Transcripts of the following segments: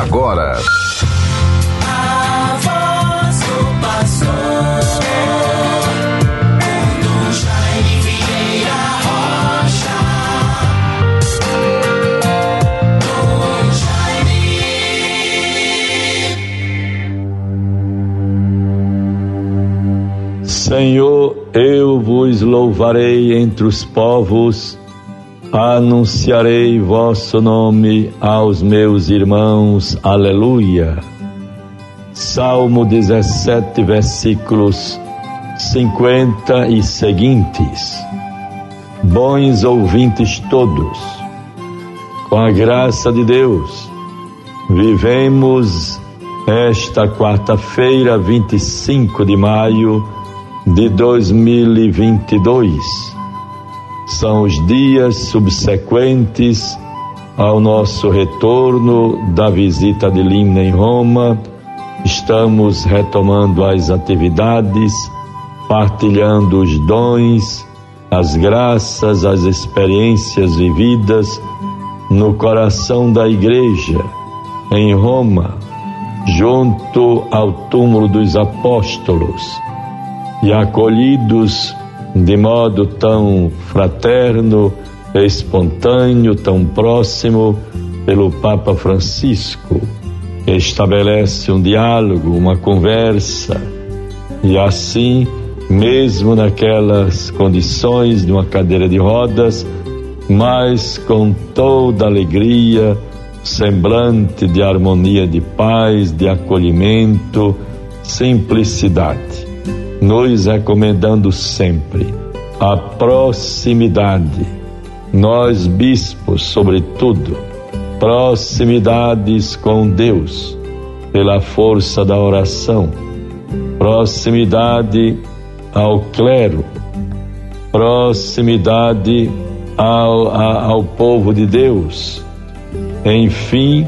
agora. Senhor, eu vos louvarei entre os povos anunciarei vosso nome aos meus irmãos. Aleluia. Salmo 17, versículos 50 e seguintes. Bons ouvintes todos, com a graça de Deus, vivemos esta quarta-feira, 25 de maio de 2022 são os dias subsequentes ao nosso retorno da visita de Lina em Roma. Estamos retomando as atividades, partilhando os dons, as graças, as experiências vividas no coração da igreja em Roma, junto ao túmulo dos apóstolos e acolhidos de modo tão fraterno, espontâneo, tão próximo pelo Papa Francisco, que estabelece um diálogo, uma conversa, e assim, mesmo naquelas condições de uma cadeira de rodas, mas com toda alegria, semblante de harmonia, de paz, de acolhimento, simplicidade nos recomendando sempre a proximidade. Nós, bispos, sobretudo, proximidades com Deus, pela força da oração, proximidade ao clero, proximidade ao, ao povo de Deus. Enfim,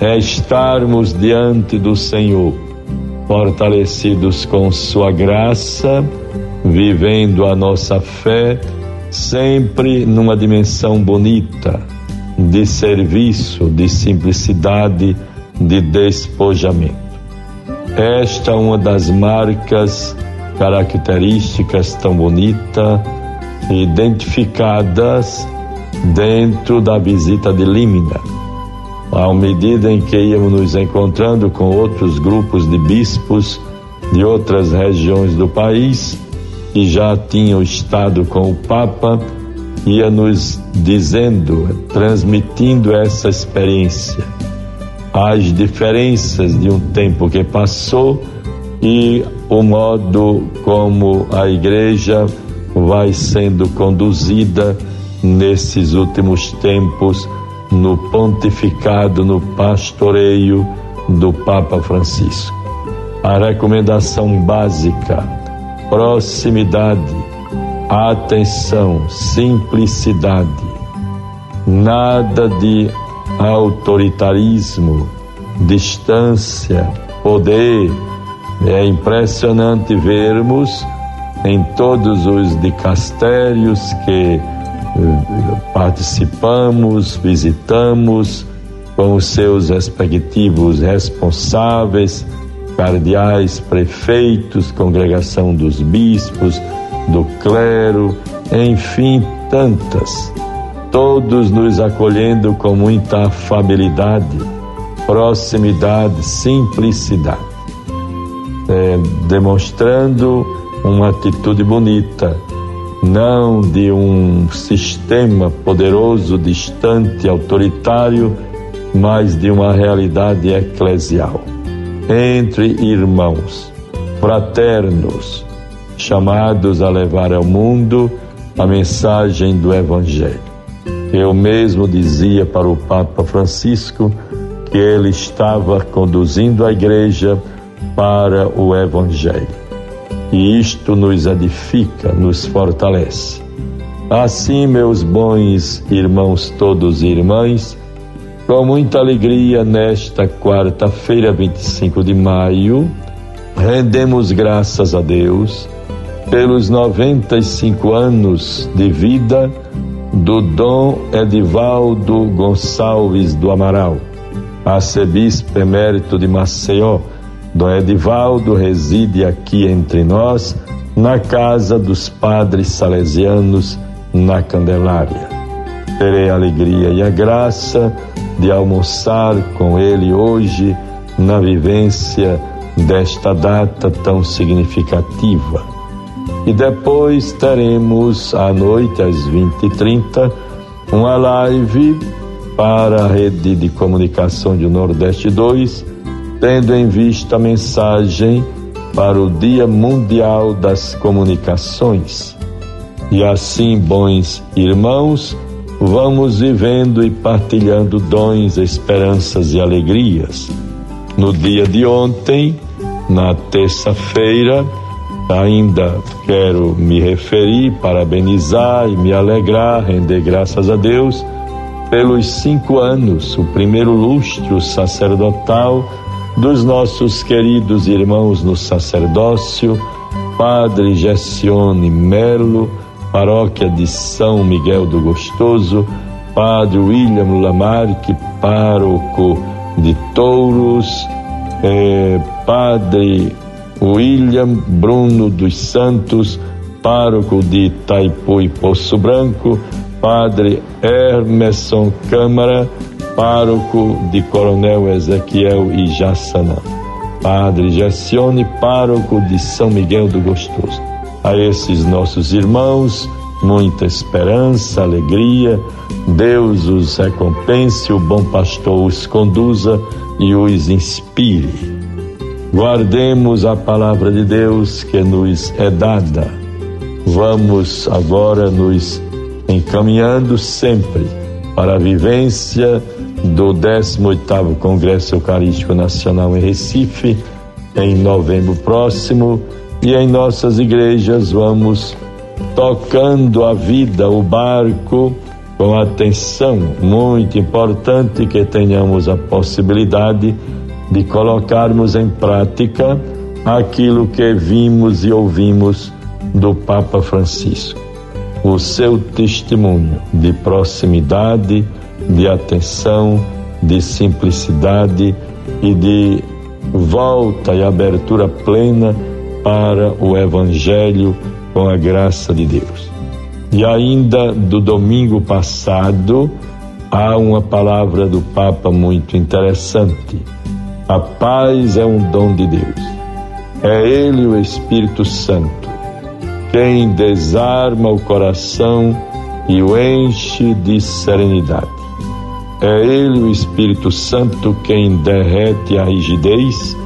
é estarmos diante do Senhor fortalecidos com Sua graça, vivendo a nossa fé sempre numa dimensão bonita de serviço, de simplicidade, de despojamento. Esta é uma das marcas características tão bonita identificadas dentro da visita de Límina à medida em que íamos nos encontrando com outros grupos de bispos de outras regiões do país que já tinham estado com o Papa, ia nos dizendo, transmitindo essa experiência, as diferenças de um tempo que passou e o modo como a igreja vai sendo conduzida nesses últimos tempos no pontificado, no pastoreio do Papa Francisco. A recomendação básica: proximidade, atenção, simplicidade, nada de autoritarismo, distância, poder. É impressionante vermos em todos os dicastérios que participamos, visitamos com os seus respectivos responsáveis, cardeais, prefeitos, congregação dos bispos, do clero, enfim, tantas. Todos nos acolhendo com muita afabilidade, proximidade, simplicidade, é, demonstrando uma atitude bonita não de um sistema poderoso, distante, autoritário, mas de uma realidade eclesial. Entre irmãos, fraternos, chamados a levar ao mundo a mensagem do Evangelho. Eu mesmo dizia para o Papa Francisco que ele estava conduzindo a igreja para o Evangelho e isto nos edifica, nos fortalece. Assim, meus bons irmãos todos e irmãs, com muita alegria nesta quarta-feira, 25 de maio, rendemos graças a Deus pelos 95 anos de vida do Dom Edivaldo Gonçalves do Amaral, arcebispo emérito de Maceió, Dom Edivaldo reside aqui entre nós, na casa dos padres salesianos, na Candelária. Terei a alegria e a graça de almoçar com ele hoje, na vivência desta data tão significativa. E depois teremos à noite, às 20h30, uma live para a rede de comunicação de Nordeste 2, tendo em vista a mensagem para o Dia Mundial das Comunicações. E assim, bons irmãos, vamos vivendo e partilhando dons, esperanças e alegrias. No dia de ontem, na terça-feira, ainda quero me referir, parabenizar e me alegrar, render graças a Deus pelos cinco anos, o primeiro lustro sacerdotal dos nossos queridos irmãos no sacerdócio, Padre Gessione Melo, Paróquia de São Miguel do Gostoso, Padre William Lamarque, pároco de Touros, eh, Padre William Bruno dos Santos, pároco de Itaipu e Poço Branco, Padre Hermeson Câmara, pároco de Coronel Ezequiel e Jassanã. Padre Gessione, pároco de São Miguel do Gostoso. A esses nossos irmãos, muita esperança, alegria. Deus os recompense, o bom pastor os conduza e os inspire. Guardemos a palavra de Deus que nos é dada. Vamos agora nos encaminhando sempre para a vivência do 18º Congresso Eucarístico Nacional em Recife, em novembro próximo, e em nossas igrejas vamos tocando a vida, o barco, com atenção, muito importante que tenhamos a possibilidade de colocarmos em prática aquilo que vimos e ouvimos do Papa Francisco. O seu testemunho de proximidade, de atenção, de simplicidade e de volta e abertura plena para o Evangelho com a graça de Deus. E ainda do domingo passado, há uma palavra do Papa muito interessante. A paz é um dom de Deus. É Ele o Espírito Santo quem desarma o coração e o enche de serenidade. É Ele, o Espírito Santo, quem derrete a rigidez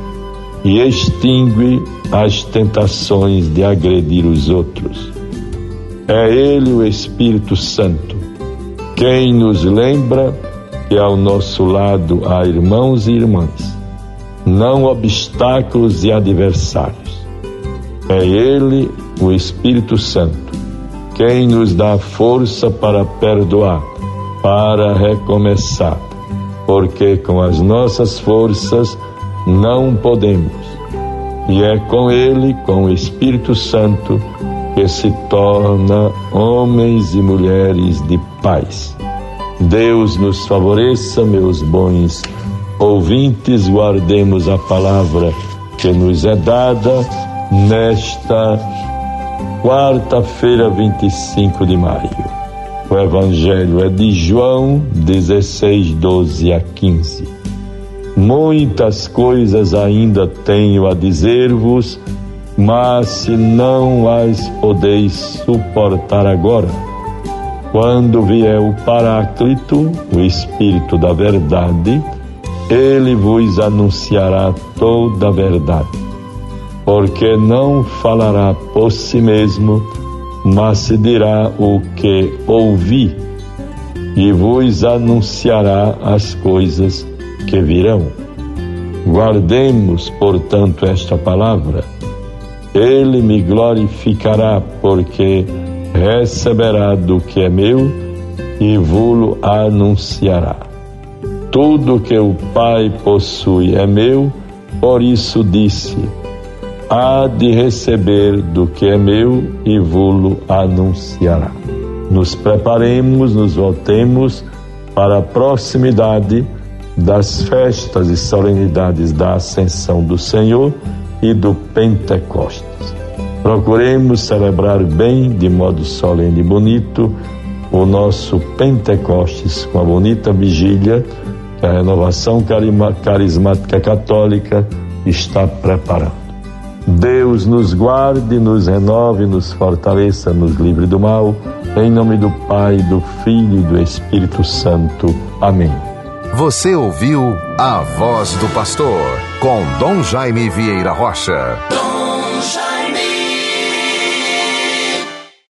e extingue as tentações de agredir os outros. É Ele, o Espírito Santo, quem nos lembra que ao nosso lado há irmãos e irmãs, não obstáculos e adversários. É Ele, o Espírito Santo, quem nos dá força para perdoar, para recomeçar, porque com as nossas forças não podemos. E é com Ele, com o Espírito Santo, que se torna homens e mulheres de paz. Deus nos favoreça, meus bons ouvintes, guardemos a palavra que nos é dada nesta quarta-feira, 25 de maio. O Evangelho é de João 16, 12 a 15. Muitas coisas ainda tenho a dizer-vos, mas se não as podeis suportar agora, quando vier o Paráclito, o Espírito da Verdade, ele vos anunciará toda a verdade porque não falará por si mesmo, mas se dirá o que ouvi, e vos anunciará as coisas que virão. Guardemos, portanto, esta palavra. Ele me glorificará, porque receberá do que é meu e vou-lo anunciará. Tudo que o Pai possui é meu, por isso disse: há de receber do que é meu e vou-lo anunciará. Nos preparemos, nos voltemos para a proximidade das festas e solenidades da Ascensão do Senhor e do Pentecostes. Procuremos celebrar bem, de modo solene e bonito, o nosso Pentecostes com a bonita vigília que a renovação carismática católica está preparando. Deus nos guarde, nos renove, nos fortaleça, nos livre do mal. Em nome do Pai, do Filho e do Espírito Santo. Amém. Você ouviu a voz do pastor com Dom Jaime Vieira Rocha.